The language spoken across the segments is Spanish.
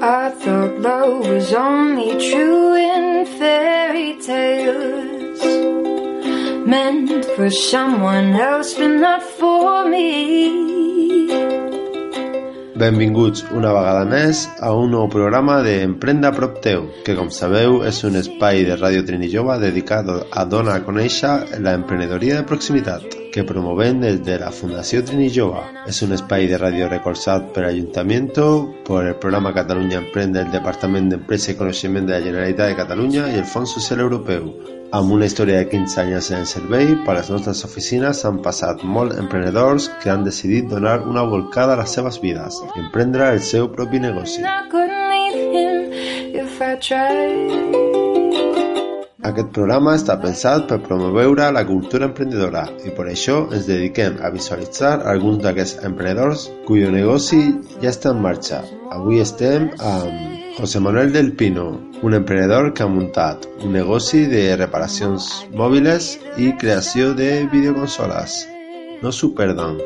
I thought love was only true in fairy tales. For someone else, but not for me. Benvinguts una vegada més a un nou programa de Emprenda prop teu, que com sabeu és un espai de Ràdio Trini Jove dedicat a donar a conèixer la emprenedoria de proximitat, que promovem des de la Fundació Trini Jove. És un espai de ràdio recolzat per Ayuntamiento, por el programa Catalunya Emprende del Departament d'Empresa i Coneixement de la Generalitat de Catalunya i el Fons Social Europeu. Amb una història de 15 anys en servei, per les nostres oficines han passat molts emprenedors que han decidit donar una volcada a les seves vides i emprendre el seu propi negoci. I Aquest programa està pensat per promoure la cultura emprendedora i per això ens dediquem a visualitzar alguns d'aquests emprenedors cuyo negoci ja està en marxa. Avui estem amb José Manuel del Pino, un emprenedor que ha muntat un negoci de reparacions mòbiles i creació de videoconsoles. No s'ho perdan.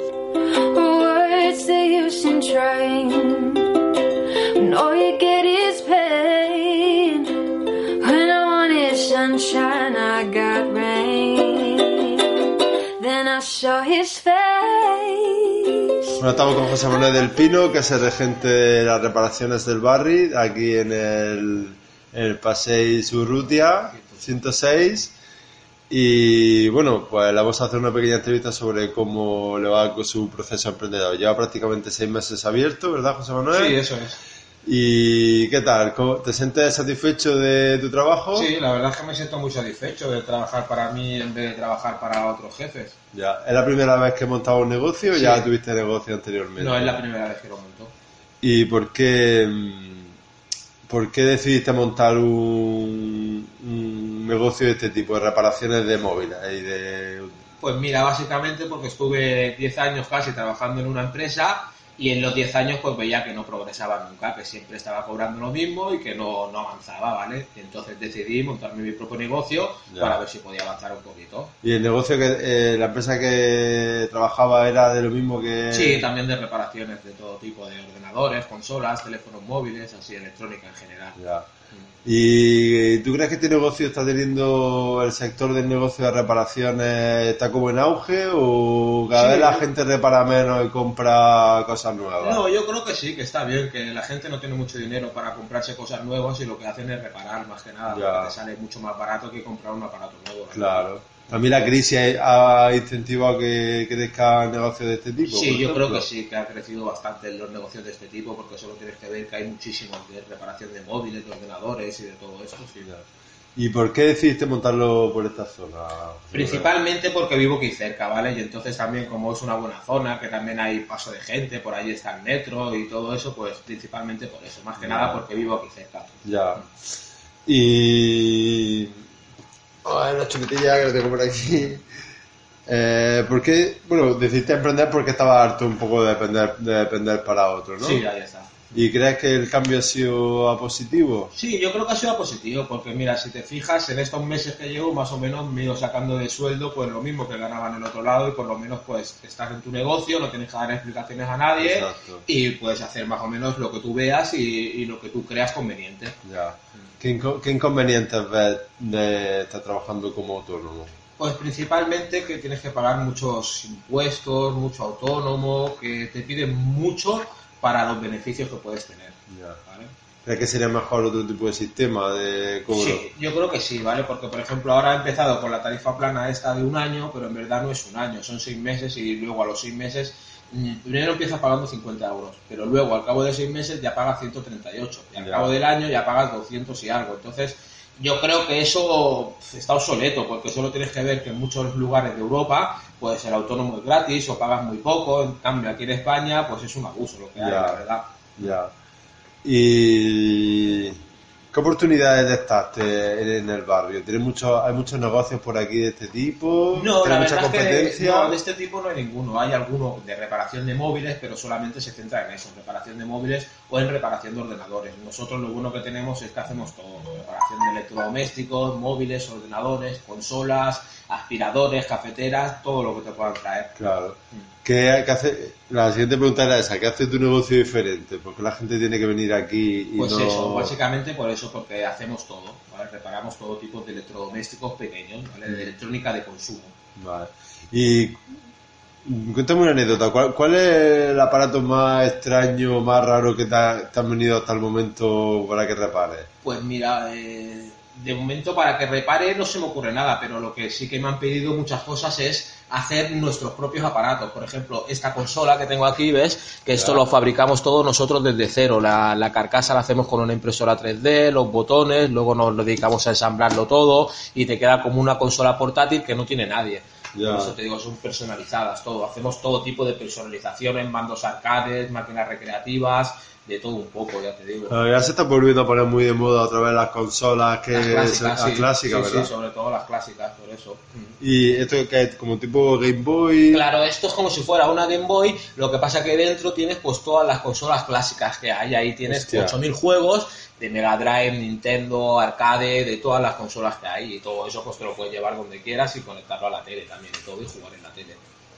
Saw his face. Bueno, estamos con José Manuel del Pino, que es el regente de las reparaciones del barri, aquí en el, en el Paseo Surrutia 106. Y bueno, pues le vamos a hacer una pequeña entrevista sobre cómo le va con su proceso emprendedor. Lleva prácticamente seis meses abierto, ¿verdad, José Manuel? Sí, eso es. ¿Y qué tal? ¿Cómo- ¿Te sientes satisfecho de tu trabajo? Sí, la verdad es que me siento muy satisfecho de trabajar para mí en vez de trabajar para otros jefes. Ya. ¿Es la primera vez que montaba un negocio o ya tuviste negocio anteriormente? No es la primera vez que lo monto. ¿Y por qué, mm, por qué decidiste montar un, un negocio de este tipo, de reparaciones de móviles y de... Pues mira, básicamente porque estuve 10 años casi trabajando en una empresa y en los 10 años pues veía que no progresaba nunca, que siempre estaba cobrando lo mismo y que no, no avanzaba, ¿vale? Y entonces decidí montarme mi propio negocio Ya. para ver si podía avanzar un poquito. ¿Y el negocio que, eh, la empresa que trabajaba era de lo mismo que... Sí, también de reparaciones de todo tipo, de ordenadores, consolas, teléfonos móviles, así electrónica en general. Ya. ¿Y tú crees que este negocio está teniendo, el sector del negocio de reparaciones está como en auge o cada Sí. vez la gente repara menos y compra cosas nuevas? No, yo creo que sí, que está bien, que la gente no tiene mucho dinero para comprarse cosas nuevas y lo que hacen es reparar más que nada, Ya. porque te sale mucho más barato que comprar un aparato nuevo. Claro. También la crisis ha incentivado que crezcan negocios de este tipo. Sí, yo creo que sí, que ha crecido bastante en los negocios de este tipo, porque solo tienes que ver que hay muchísimos de reparación de móviles, de ordenadores y de todo esto. sí. ¿Y por qué decidiste montarlo por esta zona? Principalmente porque vivo aquí cerca, ¿vale? Y entonces también como es una buena zona, que también hay paso de gente, por ahí está el metro y todo eso, pues principalmente por eso, más que Ya. nada porque vivo aquí cerca. Ya. Y. Ay, la chuletilla que la tengo por aquí. Eh, ¿Por qué? Bueno, decidiste emprender porque estaba harto un poco de depender, de depender para otro, ¿no? Sí, ahí está. ¿Y crees que el cambio ha sido a positivo? Sí, yo creo que ha sido positivo, porque mira, si te fijas, en estos meses que llevo, más o menos me he ido sacando de sueldo pues lo mismo que ganaba en el otro lado y por lo menos pues estás en tu negocio, no tienes que dar explicaciones a nadie Exacto. y puedes hacer más o menos lo que tú veas y, y lo que tú creas conveniente. Ya. ¿Qué, inco- qué inconvenientes ves de estar trabajando como autónomo? Pues principalmente que tienes que pagar muchos impuestos, mucho autónomo, que te piden mucho para los beneficios que puedes tener. Ya. ¿vale? ¿Crees que sería mejor otro tipo de sistema de cobro? Sí, yo creo que sí, ¿vale? Porque, por ejemplo, ahora he empezado con la tarifa plana esta de un año, pero en verdad no es un año, son seis meses y luego a los seis meses mm, primero empiezas pagando 50 euros, pero luego al cabo de seis meses ya pagas 138 y al Ya. cabo del año ya pagas 200 y algo. Entonces, yo creo que eso está obsoleto, porque solo tienes que ver que en muchos lugares de Europa, pues el autónomo es gratis o pagas muy poco, en cambio aquí en España, pues es un abuso lo que hay, Ya. la verdad. Ya. ¿Y qué oportunidades detectaste en el barrio? ¿Tienes mucho, ¿Hay muchos negocios por aquí de este tipo? No, la ¿Tienes mucha es que competencia? no, de este tipo no hay ninguno. Hay alguno de reparación de móviles, pero solamente se centra en eso, en reparación de móviles o en reparación de ordenadores. Nosotros lo bueno que tenemos es que hacemos todo, reparación de electrodomésticos, móviles, ordenadores, consolas, aspiradores, cafeteras, todo lo que te puedan traer. Claro. ¿Qué, qué hace? La siguiente pregunta era esa. ¿Qué hace tu negocio diferente? Porque la gente tiene que venir aquí y Pues no... eso, básicamente por eso, porque hacemos todo, ¿vale? Reparamos todo tipo de electrodomésticos pequeños, ¿vale? De electrónica de consumo. Vale. Y cuéntame una anécdota. ¿Cuál, cuál es el aparato más extraño, más raro que te, ha- te han venido hasta el momento para que repares? Pues mira, eh, de momento para que repare no se me ocurre nada, pero lo que sí que me han pedido muchas cosas es hacer nuestros propios aparatos. Por ejemplo, esta consola que tengo aquí, ¿ves? Que esto lo fabricamos todos nosotros desde cero. La, la carcasa la hacemos con una impresora 3D, los botones, luego nos dedicamos a ensamblarlo todo y te queda como una consola portátil que no tiene nadie. Por eso te digo, son personalizadas todo. Hacemos todo tipo de personalizaciones, mandos arcades, máquinas recreativas, de todo un poco, ya te digo. Ah, Ya se está volviendo a poner muy de moda otra vez las consolas que Las clásicas, las sí. clásicas, Sí, ¿verdad? sí, sobre todo las clásicas, por eso. Y esto que es como tipo Game Boy. Claro, esto es como si fuera una Game Boy, lo que pasa que dentro tienes pues todas las consolas clásicas que hay, ahí tienes Hostia. 8000 juegos de Mega Drive, Nintendo, arcade, de todas las consolas que hay y todo eso pues te lo puedes llevar donde quieras y conectarlo a la tele también y todo y jugar en la tele.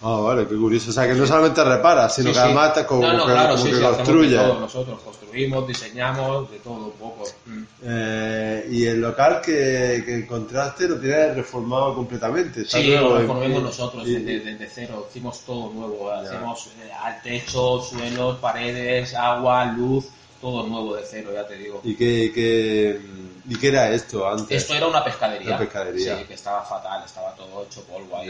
Ah, vale, qué curioso. O sea, que no solamente reparas, sino Sí, que sí. además te como, no, no, que, claro, como sí, que todo nosotros, construimos, diseñamos, de todo un poco. Mm. Eh, y el local que, que encontraste lo tienes reformado completamente. Está Sí, nuevo, lo ¿eh? reformemos nosotros Y- desde, desde cero, hicimos todo nuevo, hacemos eh, al techo, suelos, paredes, agua, luz, todo nuevo de cero, ya te digo. ¿Y qué, qué, ¿Y qué era esto antes? Esto era una pescadería. Una pescadería. Sí, que estaba fatal, estaba todo hecho polvo ahí,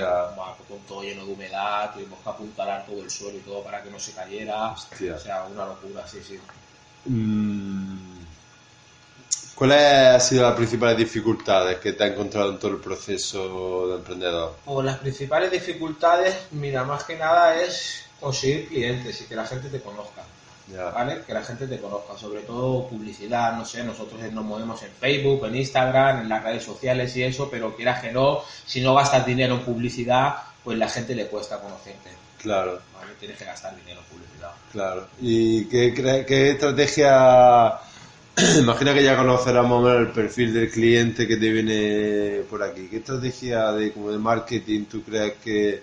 con todo lleno de humedad, tuvimos que apuntalar todo el suelo y todo para que no se cayera. Hostia. O sea, una locura, sí, sí. Mm, ¿Cuáles han sido las principales dificultades que te has encontrado en todo el proceso de emprendedor? Pues las principales dificultades, mira, más que nada es conseguir clientes y que la gente te conozca. Ya. ¿vale? Que la gente te conozca, sobre todo publicidad, no sé, nosotros nos movemos en Facebook, en Instagram, en las redes sociales y eso, pero quieras que no, si no gastas dinero en publicidad, pues la gente le cuesta conocerte, Claro, ¿vale? Tienes que gastar dinero en publicidad. claro. ¿Y qué, qué estrategia? Imagina que ya conocerás más o menos el perfil del cliente que te viene por aquí. ¿Qué estrategia de, como de marketing tú crees que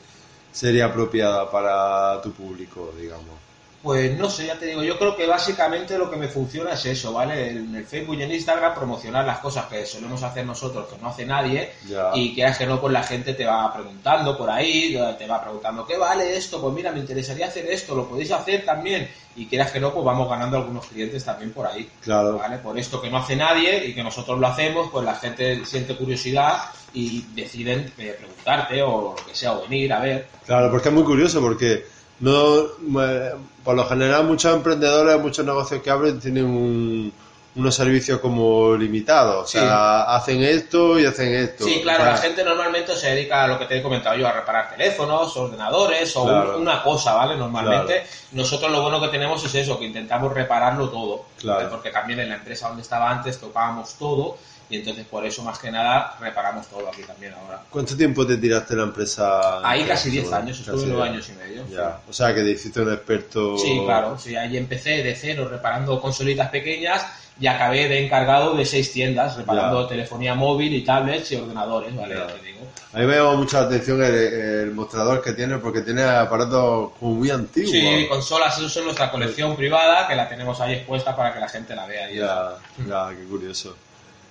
sería apropiada para tu público, digamos? Pues no sé, ya te digo, yo creo que básicamente lo que me funciona es eso, ¿vale? En el Facebook y en Instagram promocionar las cosas que solemos hacer nosotros, que no hace nadie, Ya. y quieras que no, pues la gente te va preguntando por ahí, te va preguntando, ¿qué vale esto? Pues mira, me interesaría hacer esto, lo podéis hacer también, y quieras que no, pues vamos ganando algunos clientes también por ahí. Claro. ¿Vale? Por esto que no hace nadie y que nosotros lo hacemos, pues la gente siente curiosidad y deciden eh, preguntarte o lo que sea, o venir a ver. Claro, porque es muy curioso, porque no eh, por lo general muchos emprendedores, muchos negocios que abren tienen un- unos servicios como limitados, o sea, hacen esto y hacen esto. Sí, claro, la gente normalmente se dedica a lo que te he comentado yo, a reparar teléfonos, ordenadores o Claro. un- una cosa, ¿vale? Normalmente nosotros lo bueno que tenemos es eso, que intentamos repararlo todo, porque también en la empresa donde estaba antes tocábamos todo y entonces por eso más que nada reparamos todo aquí también ahora. ¿Cuánto tiempo te tiraste la empresa? Ahí casi Casi 10 años, estuve diez. 9 años y medio. Ya, o sea, que te hiciste un experto. Sí, claro, sí, ahí empecé de cero reparando consolitas pequeñas y acabé de encargado de seis tiendas reparando Ya. telefonía móvil y tablets y ordenadores, ¿vale? Te digo. A mí me llama mucha atención el, el mostrador que tiene, porque tiene aparatos como muy antiguos. Sí, consolas, eso es nuestra colección privada, que la tenemos ahí expuesta para que la gente la vea. y eso. Ya, ya, qué curioso.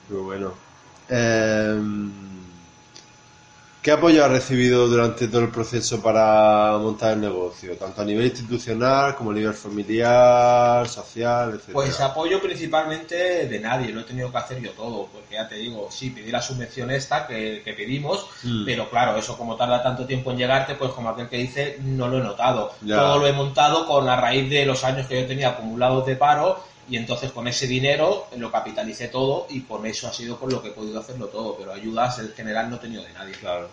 Qué bueno. Eh, ¿Qué apoyo has recibido durante todo el proceso para montar el negocio? Tanto a nivel institucional como a nivel familiar, social, etc. Pues apoyo principalmente de nadie, lo he tenido que hacer yo todo, porque ya te digo, sí, pedí la subvención esta que, que pedimos, Mm. pero claro, eso como tarda tanto tiempo en llegarte, pues como aquel que dice, no lo he notado. Ya. Todo lo he montado con a raíz de los años que yo tenía acumulados de paro Y entonces con ese dinero lo capitalicé todo y con eso ha sido con lo que he podido hacerlo todo, pero ayudas en general no he tenido de nadie. Claro.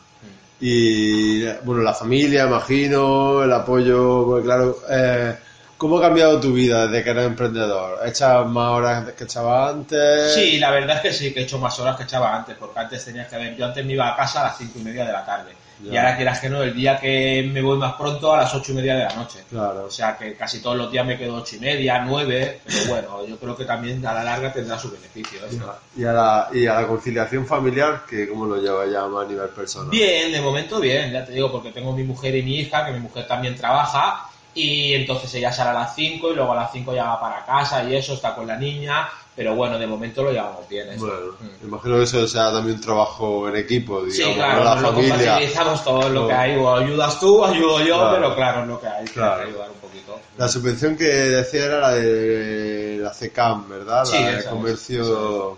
Y bueno, la familia, imagino, el apoyo, pues claro. Eh, ¿Cómo ha cambiado tu vida desde que eres emprendedor? ¿Echas más horas que echabas antes? Sí, la verdad es que sí, que he hecho más horas que echaba antes, porque antes tenías que ver, yo antes me iba a casa a las cinco y media de la tarde. Y ahora quieras que no, el día que me voy más pronto a las ocho y media de la noche. Claro. O sea que casi todos los días me quedo ocho y media, nueve, pero bueno, yo creo que también a la larga tendrá su beneficio. esto. Y a, la, y a la conciliación familiar, que ¿cómo lo lleva ya a nivel personal? Bien, de momento bien, ya te digo, porque tengo mi mujer y mi hija, que mi mujer también trabaja, y entonces ella sale a las 5 y luego a las 5 ya va para casa y eso, está con la niña, pero bueno, de momento lo llevamos bien. eso. Bueno, Mm. imagino que eso sea también un trabajo en equipo, Sí, digamos, claro, ¿no? la lo familia. compatibilizamos todo lo Todo. que hay, o ayudas tú, ayudo yo, Claro. pero claro, es lo que hay, que Claro. ayudar un poquito. La subvención que decía era la de la CECAM, ¿verdad? Sí, la de esa es, comercio.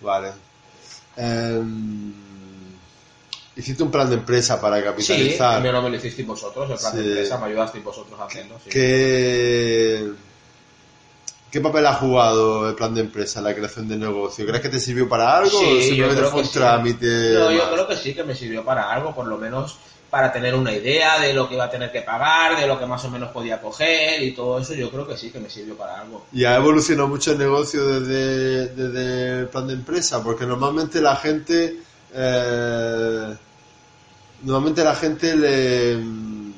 Vale. Em, hiciste un plan de empresa para Sí, capitalizar. primero me lo hicisteis vosotros, el plan Sí. de empresa, me ayudasteis vosotros a hacerlo. Sí. ¿Qué, ¿Qué papel ha jugado el plan de empresa en la creación de negocio? ¿Crees que te sirvió para algo Sí, o simplemente fue un sí. trámite? No, yo creo que sí, que me sirvió para algo, por lo menos para tener una idea de lo que iba a tener que pagar, de lo que más o menos podía coger y todo eso, yo creo que sí, que me sirvió para algo. Y ha evolucionado mucho el negocio desde, desde el plan de empresa, porque normalmente la gente, eh, normalmente la gente le mm,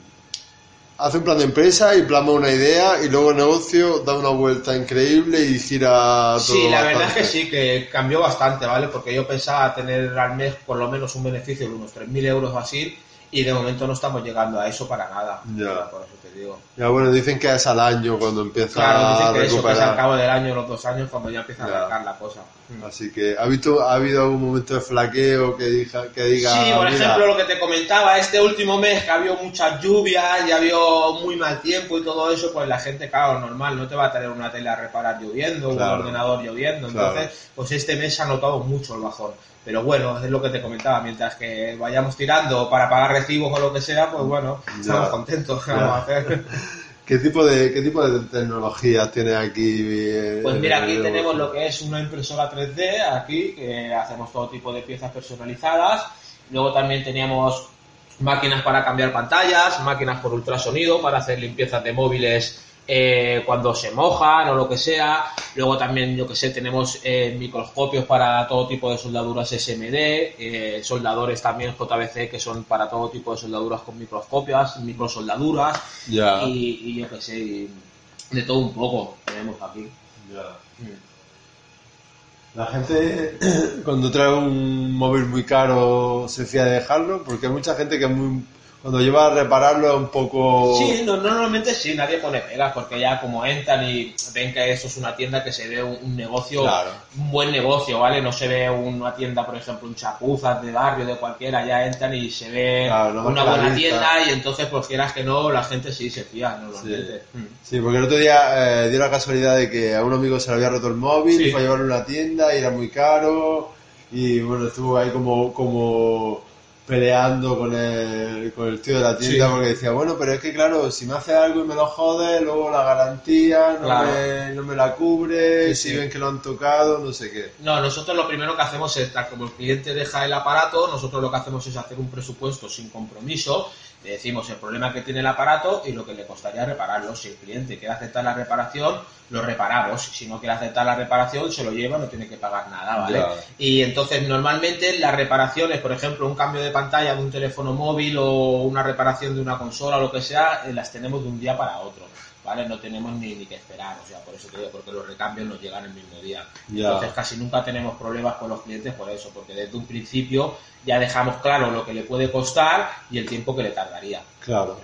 hace un plan de empresa y plasma una idea y luego el negocio da una vuelta increíble y gira todo. Sí, la verdad es que sí, que cambió bastante, ¿vale? Porque yo pensaba tener al mes por lo menos un beneficio de unos 3.000 euros o así, y de momento no estamos llegando a eso para nada. Ya. Por eso te digo. Ya bueno, dicen que es al año cuando empieza Claro, a dicen que eso que es recuperar. al cabo del año, los dos años, cuando ya empieza a Ya. arrancar la cosa. Así que, ¿ha, visto, ¿ha habido algún momento de flaqueo que, diga, que diga... Sí, por "Mira, ejemplo, lo que te comentaba, este último mes que había muchas lluvias y había muy mal tiempo y todo eso, pues la gente, claro, normal, no te va a tener una tele a reparar lloviendo, Claro. un ordenador lloviendo, Claro. entonces, pues este mes se ha notado mucho el bajón. Pero bueno, es lo que te comentaba, mientras que vayamos tirando para pagar recibos o lo que sea, pues bueno, Ya. estamos contentos, ¿qué Ya. vamos a hacer? ¿Qué tipo de, qué tipo de tecnologías tiene aquí? eh, Pues mira, aquí tenemos lo que es una impresora 3D, aquí, que hacemos todo tipo de piezas personalizadas. Luego también teníamos máquinas para cambiar pantallas, máquinas por ultrasonido para hacer limpiezas de móviles eh, cuando se mojan o lo que sea. Luego también, yo que sé, tenemos eh, microscopios para todo tipo de soldaduras SMD, eh, soldadores también JBC que son para todo tipo de soldaduras con microscopios, microsoldaduras Ya. y, y yo que sé, y de todo un poco tenemos aquí. Mm. La gente cuando trae un móvil muy caro se fía de dejarlo porque hay mucha gente que es muy cuando lleva a repararlo es un poco Sí, no- normalmente sí, nadie pone pegas porque ya como entran y ven que eso es una tienda que se ve un, un negocio, Claro. un buen negocio, ¿vale? No se ve una tienda, por ejemplo, un chapuzas de barrio, de cualquiera, ya entran y se ve Claro, no una buena tienda y entonces, pues quieras que no, la gente sí se fía normalmente. Mm. Sí, porque el otro día eh, dio la casualidad de que a un amigo se le había roto el móvil, Sí. fue a llevarlo a una tienda y era muy caro y bueno, estuvo ahí como, como peleando con el, con el tío de la tienda Sí. porque decía, bueno, pero es que claro, si me hace algo y me lo jode, luego la garantía no, Claro. me, no me la cubre, Sí, si sí. ven que lo han tocado, no sé qué. No, nosotros lo primero que hacemos es, tal como el cliente deja el aparato, nosotros lo que hacemos es hacer un presupuesto sin compromiso, le decimos el problema que tiene el aparato y lo que le costaría repararlo. Si el cliente quiere aceptar la reparación, lo reparamos. Si no quiere aceptar la reparación, se lo lleva, no tiene que pagar nada, ¿vale? Y entonces normalmente las reparaciones, por ejemplo, un cambio de pantalla de un teléfono móvil o una reparación de una consola o lo que sea, eh, las tenemos de un día para otro. ¿Vale? No tenemos ni, ni que esperar, o sea, por eso te digo, porque los recambios nos llegan el mismo día. Entonces casi nunca tenemos problemas con los clientes por eso, porque desde un principio ya dejamos claro lo que le puede costar y el tiempo que le tardaría. Claro.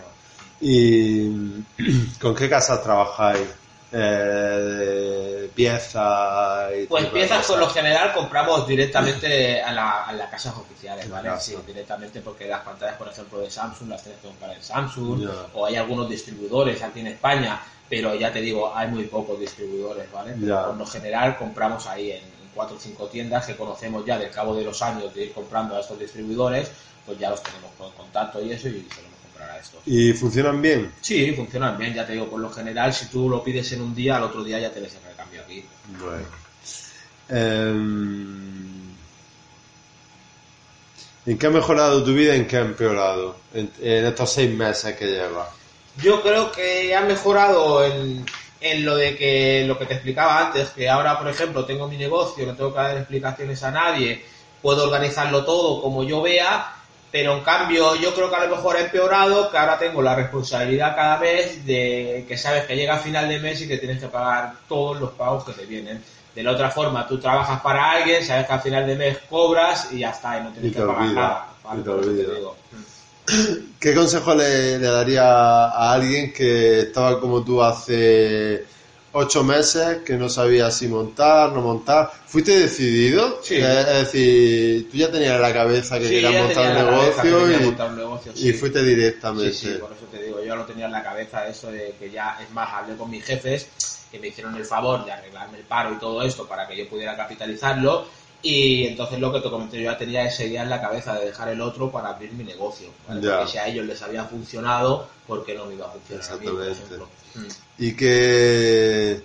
¿Y con qué casas trabajáis? Eh, piezas y Pues piezas por lo general compramos directamente a, la- a las casas oficiales, ¿vale? Sí, directamente porque las pantallas, por ejemplo, de Samsung las tienes que comprar en Samsung, o hay algunos distribuidores aquí en España, pero ya te digo, hay muy pocos distribuidores, ¿vale? Ya. Por lo general compramos ahí en cuatro o cinco tiendas que conocemos ya del cabo de los años de ir comprando a estos distribuidores, pues ya los tenemos con contacto y eso y comprar ¿Y funcionan bien? Sí, funcionan bien, ya te digo, por lo general, si tú lo pides en un día, al otro día ya te ves el recambio aquí. Bueno. Em, ¿En qué ha mejorado tu vida y en qué ha empeorado en, en estos seis meses que llevas? Yo creo que ha mejorado en, en lo de que lo que te explicaba antes, que ahora, por ejemplo, tengo mi negocio, no tengo que dar explicaciones a nadie, puedo organizarlo todo como yo vea, pero en cambio yo creo que a lo mejor ha empeorado, que ahora tengo la responsabilidad cada mes de que sabes que llega a final de mes y que tienes que pagar todos los pagos que te vienen. De la otra forma, tú trabajas para alguien, sabes que al final de mes cobras y ya está, y no tienes Y te que pagar nada. digo. ¿Qué consejo le, le daría a alguien que estaba como tú hace ocho meses, que no sabía si montar, no montar? ¿Fuiste decidido? Sí. Es decir, tú ya tenías en la cabeza que Sí, querías ya montar un que negocio y, montar un negocio, y fuiste directamente. Sí, sí, por eso te digo, yo lo tenía en la cabeza eso de que ya, es más, hablé con mis jefes que me hicieron el favor de arreglarme el paro y todo esto para que yo pudiera capitalizarlo y entonces lo que te comenté yo ya tenía esa idea en la cabeza de dejar el otro para abrir mi negocio, ¿vale? Porque si a ellos les había funcionado, ¿por qué no me iba a funcionar a mí, por ejemplo? Mm. ¿Y qué,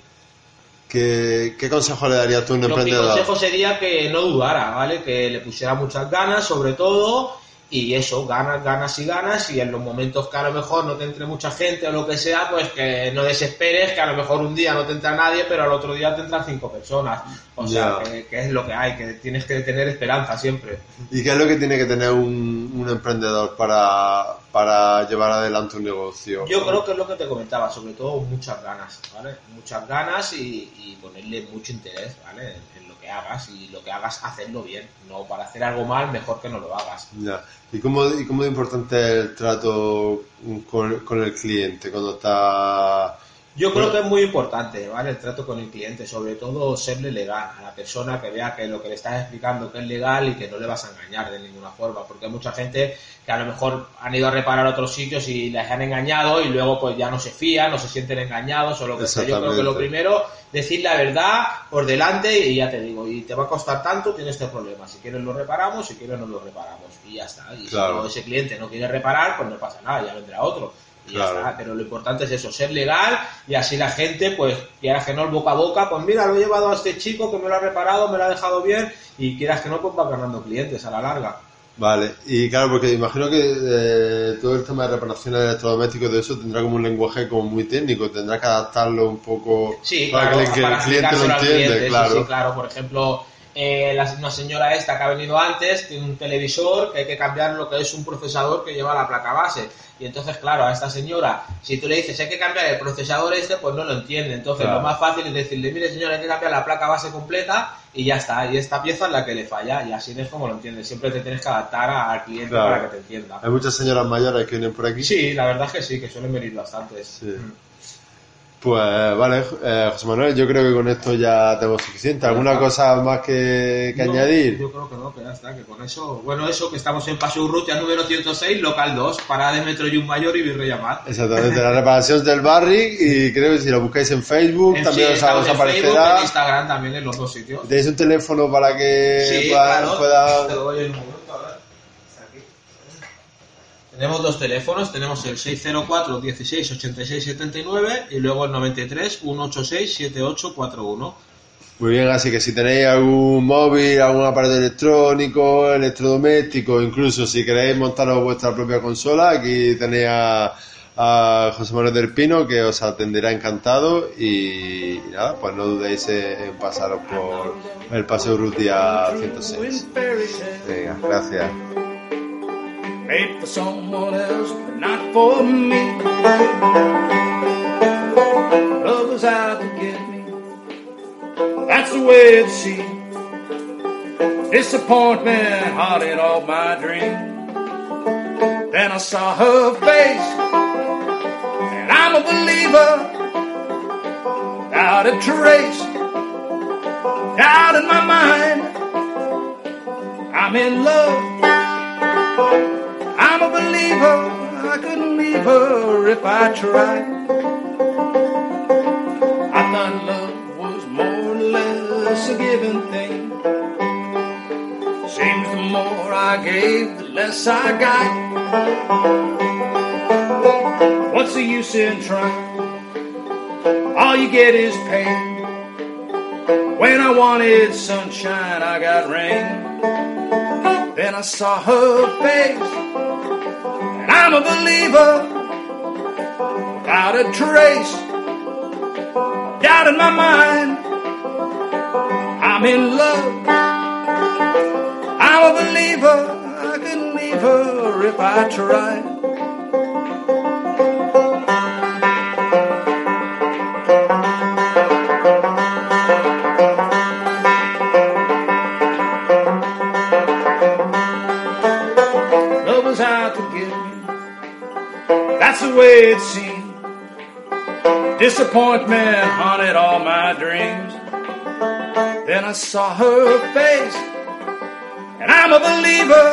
qué, qué consejo le darías tú a un Lo- mi emprendedor? consejo sería que no dudara, ¿vale? Que le pusiera muchas ganas, sobre todo, y eso, ganas, ganas y ganas, y en los momentos que a lo mejor no te entre mucha gente o lo que sea, pues que no desesperes, que a lo mejor un día no te entra nadie, pero al otro día te entran cinco personas. O sea, que, que es lo que hay, que tienes que tener esperanza siempre. ¿Y qué es lo que tiene que tener un, un emprendedor para, para llevar adelante un negocio? Yo creo que es lo que te comentaba, sobre todo muchas ganas, ¿vale? Muchas ganas y, y ponerle mucho interés, ¿vale? En, en lo que hagas y lo que hagas hacerlo bien, no para hacer algo mal, mejor que no lo hagas. Ya. ¿Y cómo, ¿Y cómo de importante es el trato con, con el cliente cuando está... Yo creo que es muy importante, ¿vale? El trato con el cliente, sobre todo serle legal a la persona que vea que lo que le estás explicando que es legal y que no le vas a engañar de ninguna forma, porque hay mucha gente que a lo mejor han ido a reparar a otros sitios y les han engañado y luego pues ya no se fían, no se sienten engañados o lo que sea. Yo creo que lo primero, decir la verdad por delante y ya te digo, y te va a costar tanto, tienes este problema. Si quieres lo reparamos, si quieres no lo reparamos y ya está. Y Claro. si ese cliente no quiere reparar, pues no pasa nada, ya vendrá otro. Y ya está. Pero lo importante es eso, ser legal y así la gente, pues, quieras que no, el boca a boca, pues mira, lo he llevado a este chico que me lo ha reparado, me lo ha dejado bien y quieras que no, pues va ganando clientes a la larga. Vale, y claro, porque imagino que eh, todo el tema de reparaciones de electrodomésticos de eso tendrá como un lenguaje como muy técnico, tendrá que adaptarlo un poco Sí, para claro, que, el- que para el cliente lo entienda, sí, claro. sí, claro. Por ejemplo, eh, la- una señora esta que ha venido antes tiene un televisor que hay que cambiar lo que es un procesador que lleva la placa base. Y entonces, claro, a esta señora, si tú le dices hay que cambiar el procesador este, pues no lo entiende. Entonces, Claro. lo más fácil es decirle, mire señora, hay que cambiar la placa base completa y ya está. Y esta pieza es la que le falla. Y así es como lo entiende. Siempre te tienes que adaptar al cliente Claro. para que te entienda. Hay muchas señoras mayores que vienen por aquí. Sí, la verdad es que sí, que suelen venir bastantes. Sí. Mm. Pues vale, eh, José Manuel, yo creo que con esto ya tenemos suficiente. ¿Alguna cosa más que, que No, añadir? Yo creo que no, que ya está, que con eso. Bueno, eso, que estamos en Paseo Urrutia número 106, local 2, parada de Metro Yun Mayor y Virrey Amat. Exactamente, la reparación del barri y creo que si lo buscáis en Facebook En también sí, os, en Facebook, aparecerá. en Instagram también, en los dos sitios. ¿Tenéis un teléfono para que Sí, pueda, claro Te lo doy en un momento, a ver. Está aquí. Tenemos dos teléfonos, tenemos el 604 16 86 79 y luego el 93 186 7841. Muy bien, así que si tenéis algún móvil, algún aparato electrónico, electrodoméstico, incluso si queréis montaros vuestra propia consola, aquí tenéis a, José Manuel del Pino que os atenderá encantado y, nada, pues no dudéis en, pasaros por el Paseo Urrutia 106. Venga, gracias. Made for someone else, but not for me. Love was out to get me. That's the way it seemed. Disappointment haunted all my dreams. Then I saw her face, and I'm a believer. Without a trace, doubt in my mind. I'm in love. A believer. I couldn't leave her if I tried. I thought love was more or less a given thing. Seems the more I gave, the less I got. What's the use in trying? All you get is pain. When I wanted sunshine, I got rain. Then I saw her face, I'm a believer without a trace. Doubt in my mind, I'm in love. I'm a believer, I couldn't leave her if I tried. Way it seemed. Disappointment haunted all my dreams. Then I saw her face, and I'm a believer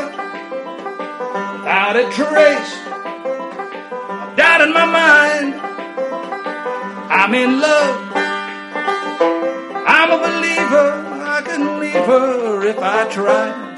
without a trace doubt in my mind. I'm in love. I'm a believer. I couldn't leave her if I tried.